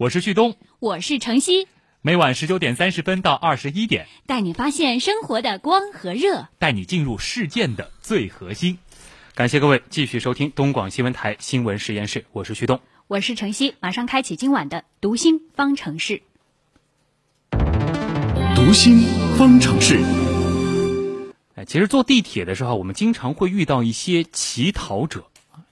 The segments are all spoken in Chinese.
我是旭东，我是程曦，每晚十九点三十分到二十一点，带你发现生活的光和热，带你进入事件的最核心。感谢各位继续收听东广新闻台新闻实验室，我是旭东，我是程曦，马上开启今晚的读心方程式。读心方程式。哎，其实坐地铁的时候，我们经常会遇到一些乞讨者，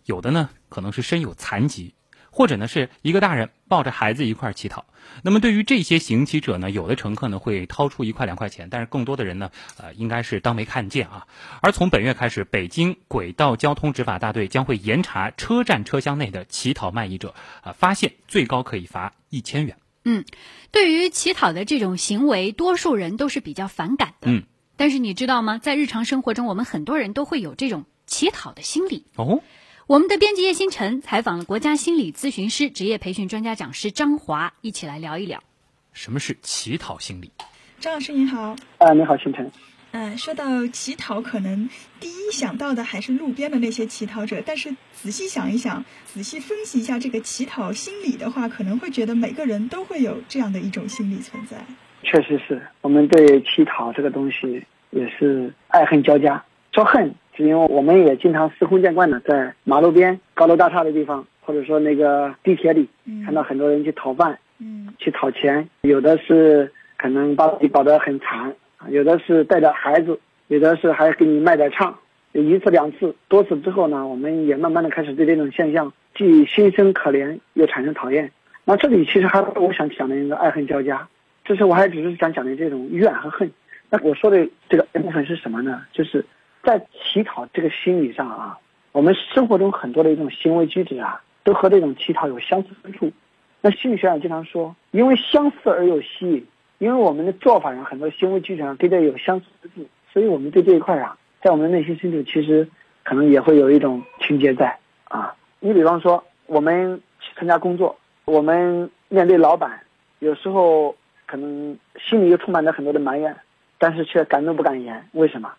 有的呢可能是身有残疾，或者呢是一个大人抱着孩子一块乞讨。那么对于这些行乞者呢，有的乘客呢会掏出一块两块钱，但是更多的人呢，呃，应该是当没看见啊。而从本月开始，北京轨道交通执法大队将会严查车站车厢内的乞讨卖艺者，啊，发现最高可以罚一千元。嗯，对于乞讨的这种行为，多数人都是比较反感的。嗯，但是你知道吗？在日常生活中，我们很多人都会有这种乞讨的心理。哦，我们的编辑叶星辰采访了国家心理咨询师、职业培训专家讲师张华，一起来聊一聊什么是乞讨心理。张老师您好，啊，你好，星辰。嗯，说到乞讨，可能第一想到的还是路边的那些乞讨者。但是仔细想一想，仔细分析一下这个乞讨心理的话，可能会觉得每个人都会有这样的一种心理存在。确实是我们对乞讨这个东西也是爱恨交加。说恨，是因为我们也经常司空见惯的在马路边、高楼大厦的地方，或者说那个地铁里，看到很多人去讨饭，嗯，去讨钱，有的是可能把自己搞得很惨。有的是带着孩子，有的是还给你卖点唱，有一次两次，多次之后呢，我们也慢慢的开始对这种现象既心生可怜，又产生讨厌。那这里其实还我想讲的一个爱恨交加，就是我还只是想讲的这种怨和恨。那我说的这个部分是什么呢？就是在乞讨这个心理上啊，我们生活中很多的一种行为举止啊，都和这种乞讨有相似之处。那心理学上经常说，因为相似而有吸引。因为我们的做法上很多行为举止上跟这有相似之处，所以我们对这一块啊，在我们内心深处其实可能也会有一种情节在啊。你比方说，我们去参加工作，我们面对老板，有时候可能心里又充满着很多的埋怨，但是却敢怒不敢言。为什么？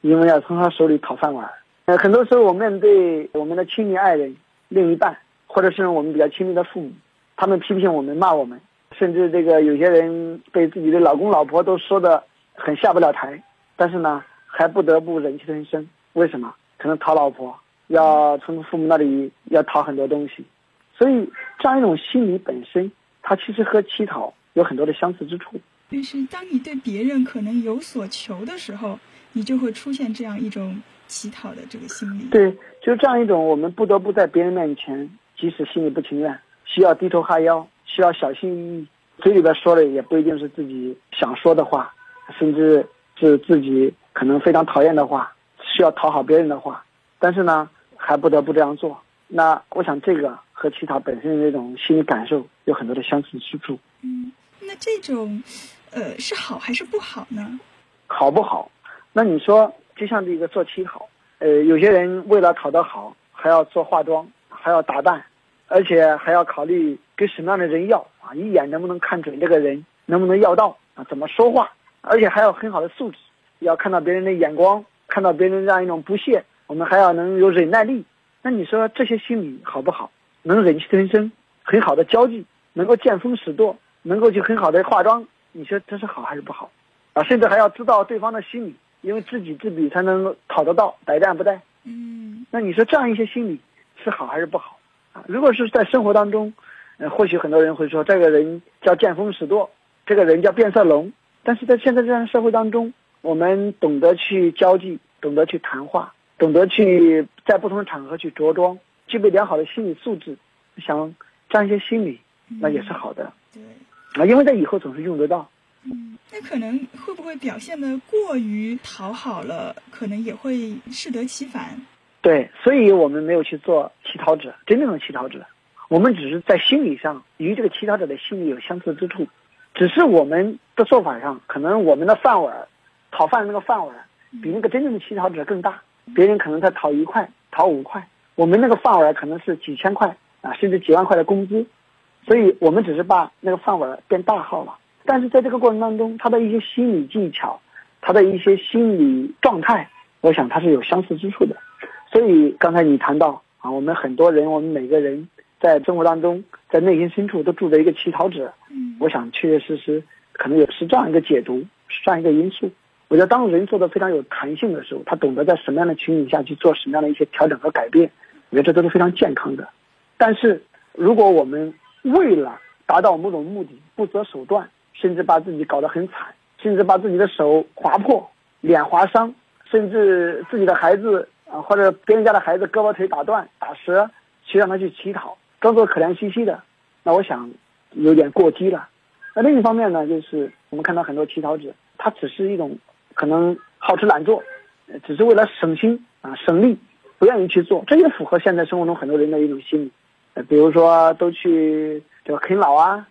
因为要从他手里讨饭碗。呃，很多时候我面对我们的亲密爱人、另一半，或者是我们比较亲密的父母，他们批评我们、骂我们。甚至这个有些人被自己的老公老婆都说的很下不了台，但是呢，还不得不忍气吞声。为什么？可能讨老婆，要从父母那里要讨很多东西，所以这样一种心理本身，它其实和乞讨有很多的相似之处。就是当你对别人可能有所求的时候，你就会出现这样一种乞讨的这个心理。对，就是这样一种我们不得不在别人面前，即使心里不情愿，需要低头哈腰。需要小心翼翼，嘴里边说的也不一定是自己想说的话，甚至是自己可能非常讨厌的话，需要讨好别人的话，但是呢，还不得不这样做。那我想这个和乞讨本身的这种心理感受有很多的相似之处。嗯，那这种，呃，是好还是不好呢？好不好？那你说，就像这个做乞讨，呃，有些人为了讨得好，还要做化妆，还要打扮。而且还要考虑跟什么样的人要啊，一眼能不能看准这个人，能不能要到啊？怎么说话？而且还要很好的素质，要看到别人的眼光，看到别人这样一种不屑，我们还要能有忍耐力。那你说这些心理好不好？能忍气吞声，很好的交际，能够见风使舵，能够去很好的化妆，你说这是好还是不好？啊，甚至还要知道对方的心理，因为知己知彼才能讨得到，百战不殆。嗯，那你说这样一些心理是好还是不好啊？如果是在生活当中，呃，或许很多人会说这个人叫见风使舵，这个人叫变色龙。但是在现在这样的社会当中，我们懂得去交际，懂得去谈话，懂得去在不同的场合去着装，具备良好的心理素质，想这样一些心理，那也是好的。对，啊，因为在以后总是用得到。嗯，那可能会不会表现的过于讨好了，可能也会适得其反。对，所以我们没有去做乞讨者，真正的乞讨者，我们只是在心理上与这个乞讨者的心理有相似之处，只是我们的做法上，可能我们的饭碗，讨饭的那个饭碗，比那个真正的乞讨者更大，别人可能才讨一块、讨五块，我们那个饭碗可能是几千块啊，甚至几万块的工资，所以我们只是把那个饭碗变大号了，但是在这个过程当中，他的一些心理技巧，他的一些心理状态，我想他是有相似之处的。所以刚才你谈到啊，我们很多人，我们每个人在生活当中在内心深处都住着一个乞讨者。嗯，我想确确实实可能也是这样一个解读，是这样一个因素。我觉得当人做的非常有弹性的时候，他懂得在什么样的情景下去做什么样的一些调整和改变，我觉得这都是非常健康的。但是如果我们为了达到某种目的不择手段，甚至把自己搞得很惨，甚至把自己的手划破、脸划伤，甚至自己的孩子啊或者别人家的孩子胳膊腿打断、打折，去让他去乞讨，装作可怜兮兮的，那我想有点过激了。那另一方面呢，就是我们看到很多乞讨者，他只是一种可能好吃懒做，只是为了省心啊省力，不愿意去做，这也符合现在生活中很多人的一种心理。比如说都去这个啃老啊，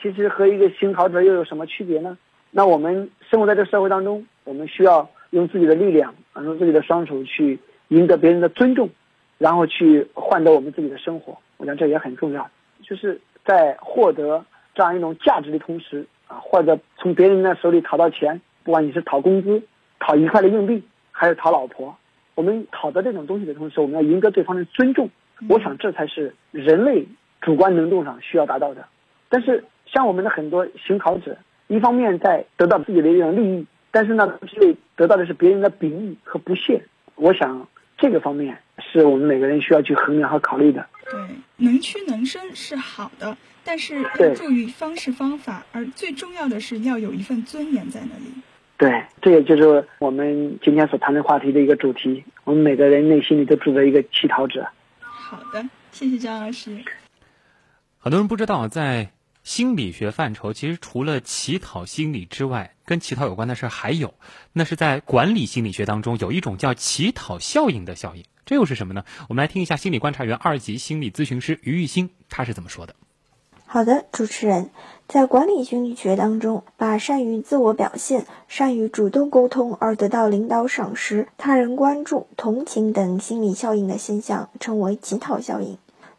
其实和一个行讨者又有什么区别呢？那我们生活在这个社会当中，我们需要用自己的力量，啊用自己的双手去赢得别人的尊重，然后去换得我们自己的生活。我想这也很重要，就是在获得这样一种价值的同时，啊，或者从别人的手里讨到钱，不管你是讨工资、讨一块的硬币，还是讨老婆，我们讨得这种东西的同时，我们要赢得对方的尊重。我想这才是人类主观能动上需要达到的。但是像我们的很多行讨者，一方面在得到自己的一种利益，但是呢，又得到的是别人的鄙夷和不屑。我想这个方面是我们每个人需要去衡量和考虑的。对，能屈能伸是好的，但是要注意方式方法，而最重要的是要有一份尊严在那里。对，这也就是我们今天所谈的话题的一个主题。我们每个人内心里都住着一个乞讨者。好的，谢谢张老师。很多人不知道，在心理学范畴，其实除了乞讨心理之外，跟乞讨有关的事儿还有，那是在管理心理学当中有一种叫乞讨效应的效应。这又是什么呢？我们来听一下心理观察员、二级心理咨询师于玉兴他是怎么说的。好的，主持人，在管理心理学当中，把善于自我表现、善于主动沟通而得到领导赏识、他人关注、同情等心理效应的现象称为乞讨效应。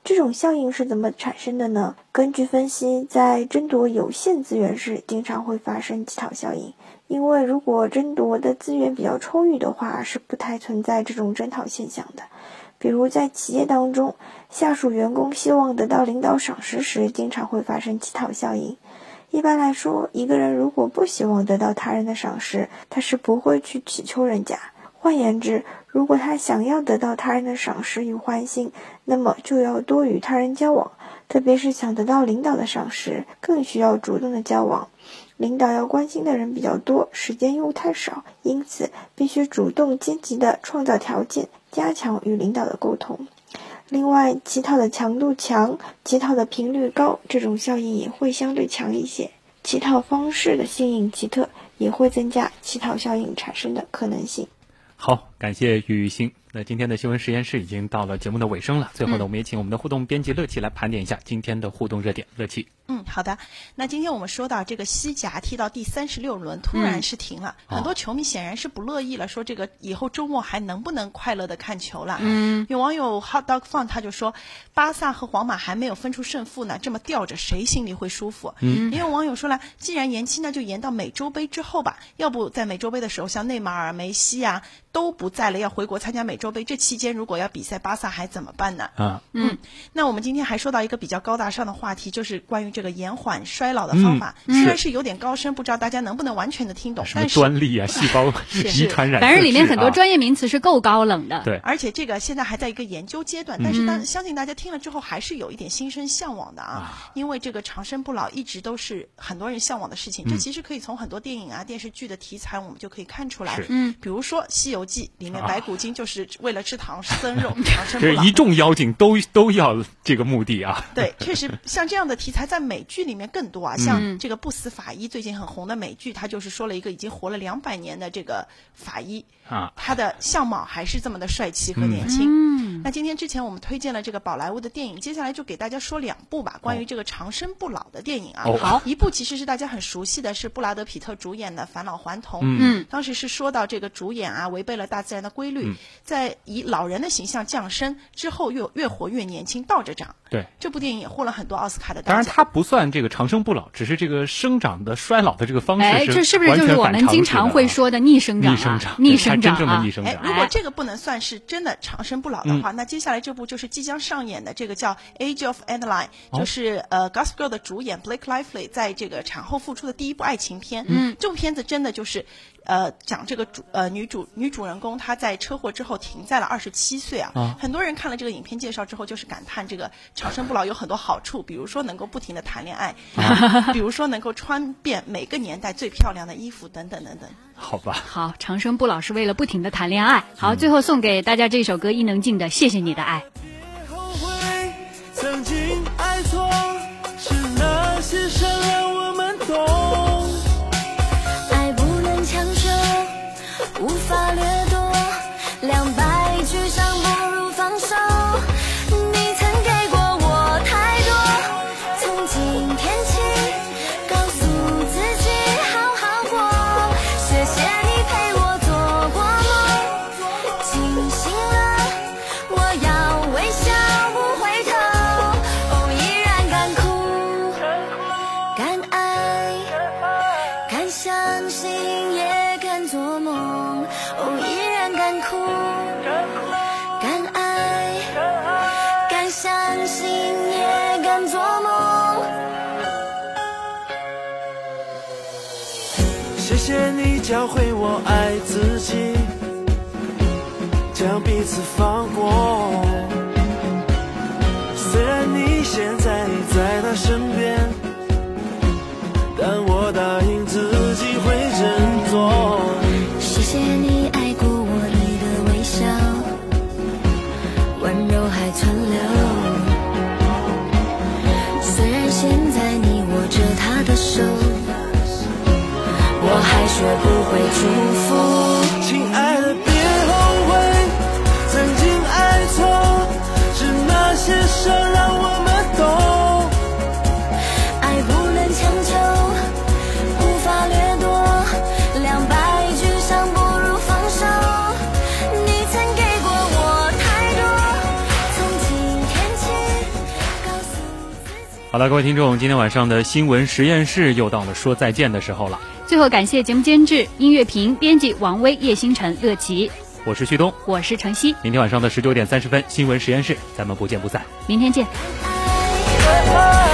这种效应是怎么产生的呢？根据分析，在争夺有限资源时，经常会发生乞讨效应。因为如果争夺的资源比较充裕的话，是不太存在这种征讨现象的。比如在企业当中，下属员工希望得到领导赏识时，经常会发生乞讨效应。一般来说，一个人如果不希望得到他人的赏识，他是不会去乞求人家。换言之，如果他想要得到他人的赏识与欢心，那么就要多与他人交往，特别是想得到领导的赏识，更需要主动的交往。领导要关心的人比较多，时间又太少，因此必须主动积极的创造条件，加强与领导的沟通。另外，乞讨的强度强，乞讨的频率高，这种效应也会相对强一些。乞讨方式的新颖奇特，也会增加乞讨效应产生的可能性。好，感谢雨欣。那今天的新闻实验室已经到了节目的尾声了，最后呢，我们也请我们的互动编辑乐奇来盘点一下今天的互动热点。乐琪，嗯，好的。那今天我们说到这个西甲踢到第三十六轮，突然是停了，嗯很多球迷显然是不乐意了，说这个以后周末还能不能快乐的看球了？嗯，有网友 hot dog fun 他就说，巴萨和皇马还没有分出胜负呢，这么吊着谁心里会舒服？嗯，也有网友说了，既然延期，那就延到美洲杯之后吧，要不在美洲杯的时候，像内马尔、梅西啊都不在了，要回国参加美洲杯，这期间如果要比赛，巴萨还怎么办呢？啊，嗯，那我们今天还说到一个比较高大上的话题，就是关于这个延缓衰老的方法。嗯虽然是有点高深，不知道大家能不能完全的听懂，什么但是端粒啊、细胞 遗传染色反正里面很多专业名词是够高冷的。对而且这个现在还在一个研究阶段，但是当相信大家听了之后还是有一点心生向往的啊，因为这个长生不老一直都是很多人向往的事情。这其实可以从很多电影啊、电视剧的题材我们就可以看出来。嗯，比如说《西游记》里面啊白骨精就是为了吃唐僧肉长生不老。这一众妖精都都要这个目的啊。对，确实像这样的题材在美剧里面更多啊，像这个《不死法医》最近很红的美剧，它就是说了一个已经活了两百年的这个法医啊他的相貌还是这么的帅气和年轻。嗯，那今天之前我们推荐了这个宝莱坞的电影，接下来就给大家说两部吧，关于这个长生不老的电影啊。哦好一部其实是大家很熟悉的，是布拉德皮特主演的《返老还童》。嗯，当时是说到这个主演啊，违背了大自然的规律，嗯在以老人的形象降生之后越越活越年轻，倒着长。对，这部电影也获了很多奥斯卡的。当然，他不不算这个长生不老，只是这个生长的衰老的这个方式哎，这是不是就是我们经常会说的逆生长、啊？逆生长逆生长啊真正的逆！生哎，如果这个不能算是真的长生不老的嗯话，那接下来这部就是即将上演的这个叫《Age of Adeline》，哦就是呃《Gossip Girl》的主演 Blake Lively 在这个产后复出的第一部爱情片。嗯，这部片子真的就是。呃，讲这个主呃女主女主人公她在车祸之后停在了二十七岁啊，啊很多人看了这个影片介绍之后，就是感叹这个长生不老有很多好处，比如说能够不停的谈恋爱，啊 比如说能够穿遍每个年代最漂亮的衣服等等等等。好吧。好，长生不老是为了不停的谈恋爱。好，最后送给大家这首歌伊能静的《谢谢你的爱》。无法留教会我爱自己，将彼此放过。我还学不会祝福。亲爱的，别后悔，曾经爱错，是那些伤让我们懂。爱不能强求，无法掠夺，两败俱伤不如放手。你曾给过我太多，从今天起，告诉自己。好了，各位听众，今天晚上的新闻实验室又到了说再见的时候了。最后感谢节目监制、音乐评、编辑王威、叶星辰、乐琪，我是旭东，我是程曦，明天晚上的十九点三十分，新闻实验室，咱们不见不散。明天见。爱。